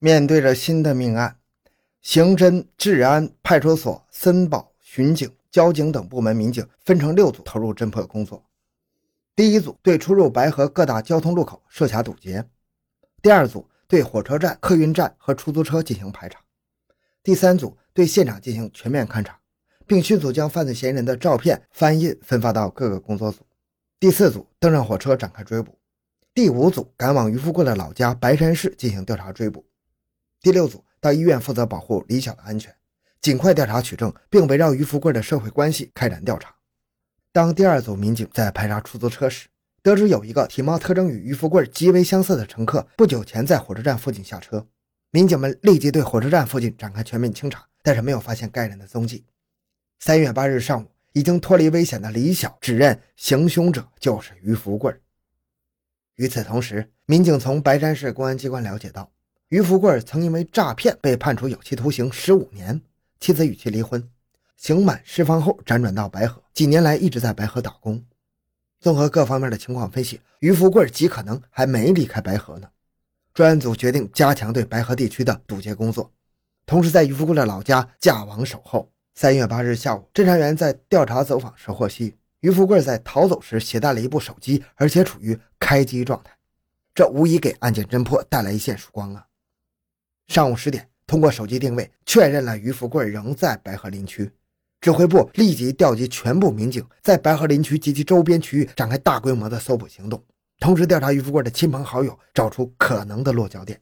面对着新的命案，刑侦、治安、派出所、森保、巡警、交警等部门民警分成六组投入侦破工作。第一组对出入白河各大交通路口设卡堵截，第二组对火车站、客运站和出租车进行排查，第三组对现场进行全面勘查，并迅速将犯罪嫌疑人的照片翻印分发到各个工作组。第四组登上火车展开追捕，第五组赶往于富贵的老家白山市进行调查追捕，第六组到医院负责保护李晓的安全，尽快调查取证，并围绕于富贵的社会关系开展调查。当第二组民警在排查出租车时，得知有一个体貌特征与于富贵极为相似的乘客不久前在火车站附近下车。民警们立即对火车站附近展开全面清查，但是没有发现该人的踪迹。三月八日上午，已经脱离危险的李晓指认行凶者就是于富贵。与此同时，民警从白山市公安机关了解到，于富贵曾因为诈骗被判处有期徒刑十五年，妻子与其离婚。刑满释放后，辗转到白河，几年来一直在白河打工。综合各方面的情况分析，于富贵极可能还没离开白河呢。专案组决定加强对白河地区的堵截工作，同时在于富贵的老家架网守候。三月八日下午，侦查员在调查走访时获悉，于富贵在逃走时携带了一部手机，而且处于开机状态，这无疑给案件侦破带来一线曙光啊！上午十点，通过手机定位确认了于富贵仍在白河林区。指挥部立即调集全部民警，在白河林区及其周边区域展开大规模的搜捕行动，同时调查于富贵的亲朋好友，找出可能的落脚点。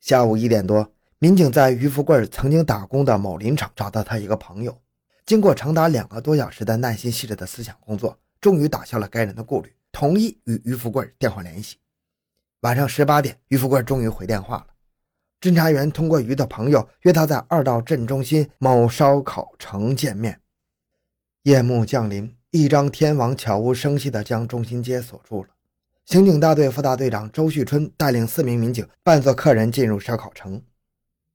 下午一点多，民警在于富贵曾经打工的某林场找到他一个朋友，经过长达两个多小时的耐心细致的思想工作，终于打消了该人的顾虑，同意与于富贵电话联系。晚上十八点，于富贵终于回电话了。侦查员通过于的朋友约他在二道镇中心某烧烤城见面。夜幕降临，一张天网悄无声息地将中心街锁住了。刑警大队副大队长周旭春带领四名民警扮作客人进入烧烤城。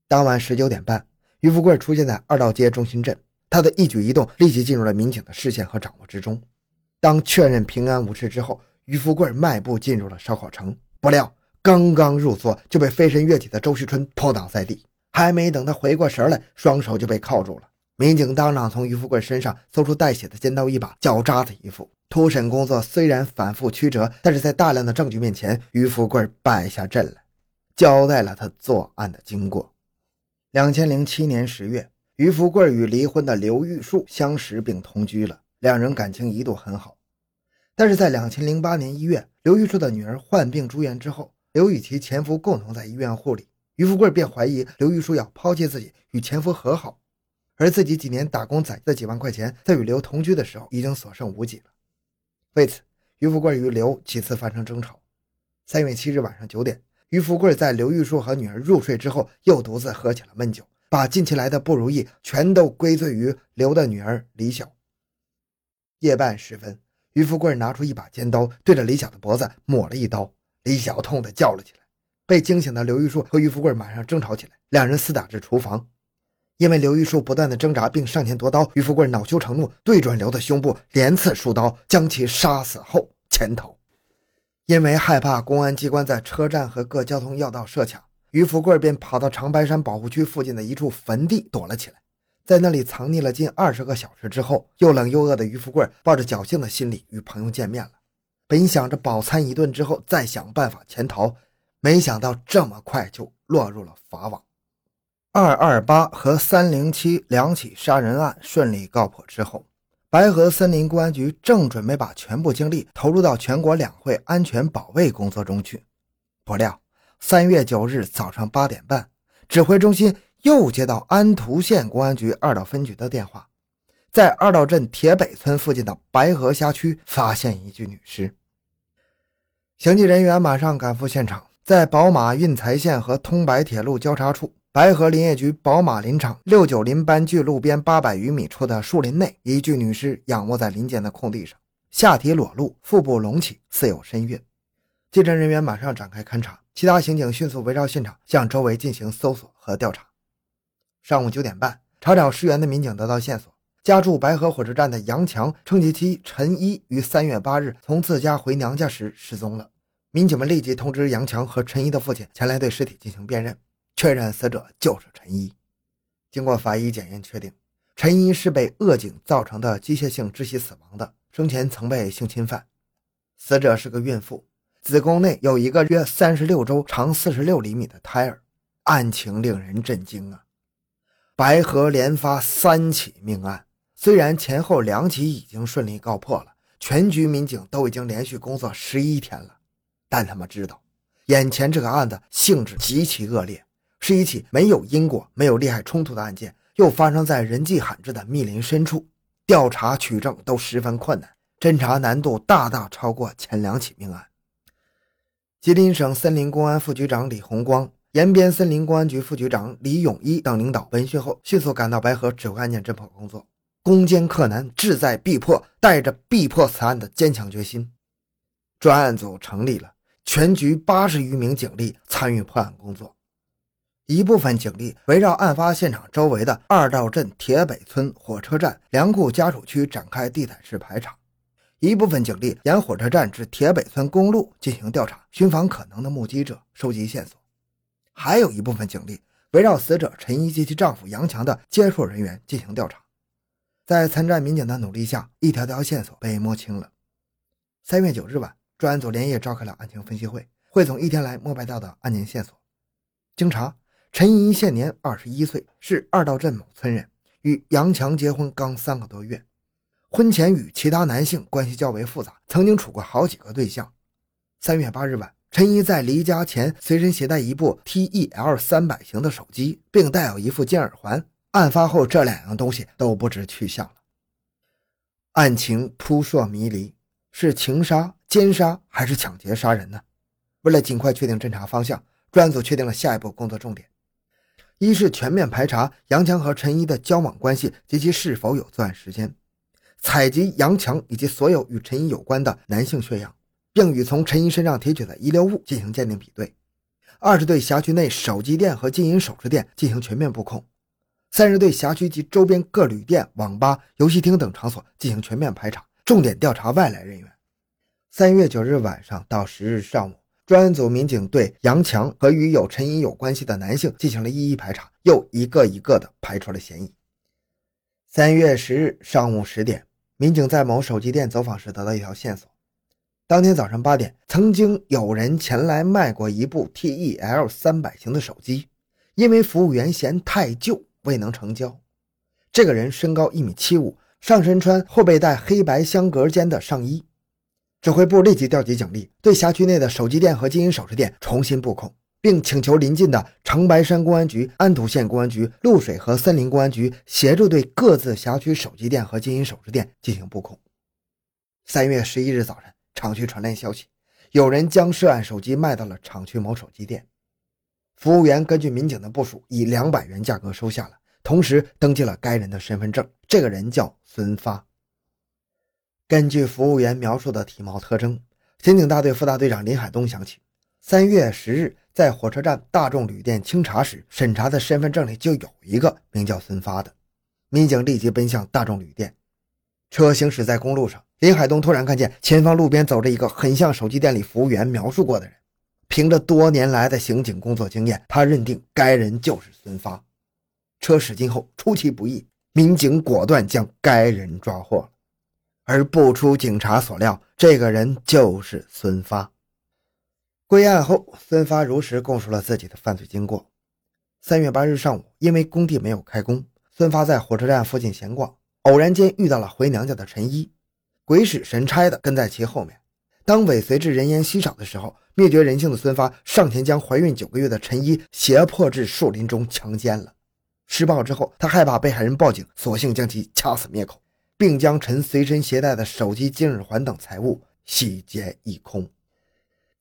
当晚十九点半，于富贵出现在二道街中心镇，他的一举一动立即进入了民警的视线和掌握之中。当确认平安无事之后，于富贵迈步进入了烧烤城，不料。刚刚入座就被飞身跃起的周旭春扑倒在地，还没等他回过神来，双手就被铐住了。民警当场从于富贵身上搜出带血的尖刀一把，脚扎子一副。突审工作虽然反复曲折，但是在大量的证据面前，于富贵败下阵来，交代了他作案的经过。两千零七年十月，于富贵与离婚的刘玉树相识并同居了，两人感情一度很好。但是在两千零八年一月，刘玉树的女儿患病住院之后。刘与其前夫共同在医院护理，于富贵便怀疑刘玉树要抛弃自己，与前夫和好，而自己几年打工攒的几万块钱，在与刘同居的时候已经所剩无几了。为此，于富贵与刘几次发生争吵。三月七日晚上九点，于富贵在刘玉树和女儿入睡之后，又独自喝起了闷酒，把近期来的不如意全都归罪于刘的女儿李晓。夜半时分，于富贵拿出一把尖刀，对着李晓的脖子抹了一刀。李晓痛的叫了起来，被惊醒的刘玉树和于富贵马上争吵起来，两人厮打至厨房。因为刘玉树不断的挣扎并上前夺刀，于富贵恼羞成怒，对准刘的胸部连刺数刀，将其杀死后潜逃。因为害怕公安机关在车站和各交通要道设卡，于富贵便跑到长白山保护区附近的一处坟地躲了起来，在那里藏匿了近二十个小时之后，又冷又饿的于富贵抱着侥幸的心理与朋友见面了。本想着饱餐一顿之后再想办法潜逃，没想到这么快就落入了法网。二二八和三零七两起杀人案顺利告破之后，白河森林公安局正准备把全部精力投入到全国两会安全保卫工作中去，不料三月九日早上八点半，指挥中心又接到安图县公安局二道分局的电话。在二道镇铁北村附近的白河辖区发现一具女尸，刑侦人员马上赶赴现场，在宝马运财线和通白铁路交叉处，白河林业局宝马林场六九林班距路边八百余米处的树林内，一具女尸仰卧在林间的空地上，下体裸露，腹部隆起，似有身孕。技侦人员马上展开勘查，其他刑警迅速围绕现场，向周围进行搜索和调查。上午九点半，查找尸源的民警得到线索。家住白河火车站的杨强称其妻陈一于三月八日从自家回娘家时失踪了。民警们立即通知杨强和陈一的父亲前来对尸体进行辨认。确认死者就是陈一。经过法医检验，确定陈一是被扼颈造成的机械性窒息死亡的，生前曾被性侵犯。死者是个孕妇，子宫内有一个约三十六周、长四十六厘米的胎儿。案情令人震惊啊！白河连发三起命案，虽然前后两起已经顺利告破了，全局民警都已经连续工作十一天了，但他们知道，眼前这个案子性质极其恶劣，是一起没有因果、没有利害冲突的案件，又发生在人迹罕至的密林深处，调查取证都十分困难，侦查难度大大超过前两起命案。吉林省森林公安副局长李红光。延边森林公安局副局长李永一等领导闻讯后，迅速赶到白河指挥案件侦破工作，攻坚克难，志在必破，带着必破此案的坚强决心，专案组成立了，全局八十余名警力参与破案工作。一部分警力围绕案发现场周围的二道镇铁北村火车站粮库家属区展开地毯式排查，一部分警力沿火车站至铁北村公路进行调查，寻访可能的目击者，收集线索。还有一部分警力围绕死者陈一及其丈夫杨强的接触人员进行调查，在参战民警的努力下，一条条线索被摸清了。三月九日晚，专案组连夜召开了案情分析会，汇总一天来摸排到的案件线索。经查，陈怡现年二十一岁，是二道镇某村人，与杨强结婚刚三个多月，婚前与其他男性关系较为复杂，曾经处过好几个对象。三月八日晚。陈一在离家前随身携带一部 TEL 三百型的手机，并带有一副金耳环。案发后，这两样东西都不知去向了。案情扑朔迷离，是情杀、奸杀还是抢劫杀人呢？为了尽快确定侦查方向，专案组确定了下一步工作重点：一是全面排查杨强和陈一的交往关系及其是否有作案时间，采集杨强以及所有与陈一有关的男性血样。并与从陈一身上提取的遗留物进行鉴定比对。二是对辖区内手机店和金银首饰店进行全面布控。三是对辖区及周边各旅店、网吧、游戏厅等场所进行全面排查，重点调查外来人员。三月九日晚上到十日上午，专案组民警对杨强和与有陈一有关系的男性进行了一一排查，又一个一个的排除了嫌疑。三月十日上午十点，民警在某手机店走访时得到一条线索。当天早上八点，曾经有人前来卖过一部 TEL 三百型的手机，因为服务员嫌太旧，未能成交。这个人身高一米七五，上身穿后背带黑白相隔间的上衣。指挥部立即调集警力，对辖区内的手机店和金银首饰店重新布控，并请求临近的长白山公安局、安图县公安局、露水和森林公安局协助对各自辖区手机店和金银首饰店进行布控。三月十一日早晨。厂区传来消息，有人将涉案手机卖到了厂区某手机店。服务员根据民警的部署，以两百元价格收下了，同时登记了该人的身份证。这个人叫孙发。根据服务员描述的体貌特征，刑警大队副大队长林海东想起，三月十日在火车站大众旅店清查时，审查的身份证里就有一个名叫孙发的。民警立即奔向大众旅店，车行驶在公路上。林海东突然看见前方路边走着一个很像手机店里服务员描述过的人。凭着多年来的刑警工作经验，他认定该人就是孙发。车驶近后出其不意，民警果断将该人抓获。而不出警察所料，这个人就是孙发。归案后，孙发如实供述了自己的犯罪经过。三月八日上午，因为工地没有开工，孙发在火车站附近闲逛，偶然间遇到了回娘家的陈一。鬼使神差的跟在其后面，当尾随至人烟稀少的时候，灭绝人性的孙发上前将怀孕九个月的陈一胁迫至树林中强奸了。施暴之后，他害怕被害人报警，索性将其掐死灭口，并将陈随身携带的手机、金耳环等财物洗劫一空。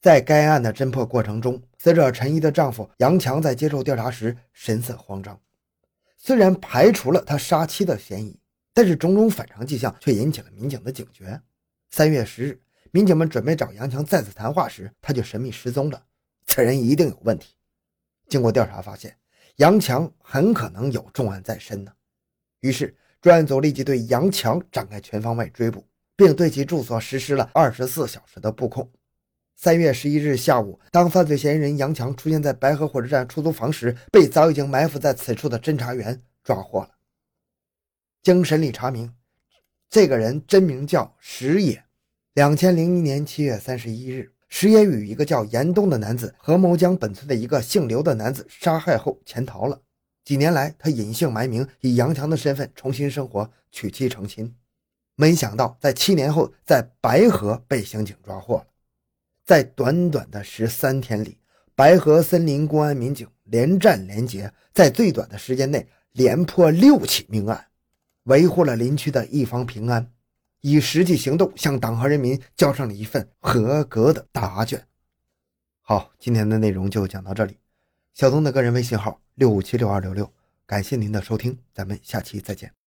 在该案的侦破过程中，死者陈一的丈夫杨强在接受调查时神色慌张，虽然排除了他杀妻的嫌疑。但是种种反常迹象却引起了民警的警觉。三月十日，民警们准备找杨强再次谈话时，他就神秘失踪了。此人一定有问题。经过调查发现，杨强很可能有重案在身呢。于是，专案组立即对杨强展开全方位追捕，并对其住所实施了二十四小时的布控。三月十一日下午，当犯罪嫌疑人杨强出现在白河火车站出租房时，被早已经埋伏在此处的侦查员抓获了。经审理查明，这个人真名叫石野。两千零一年七月三十一日，石野与一个叫严东的男子合谋将本村的一个姓刘的男子杀害后潜逃了。几年来，他隐姓埋名，以杨强的身份重新生活，娶妻成亲。没想到，在七年后，在白河被刑警抓获了。在短短的十三天里，白河森林公安民警连战连捷，在最短的时间内连破六起命案，维护了林区的一方平安，以实际行动向党和人民交上了一份合格的答卷。好，今天的内容就讲到这里。小东的个人微信号六五七六二六六，感谢您的收听，咱们下期再见。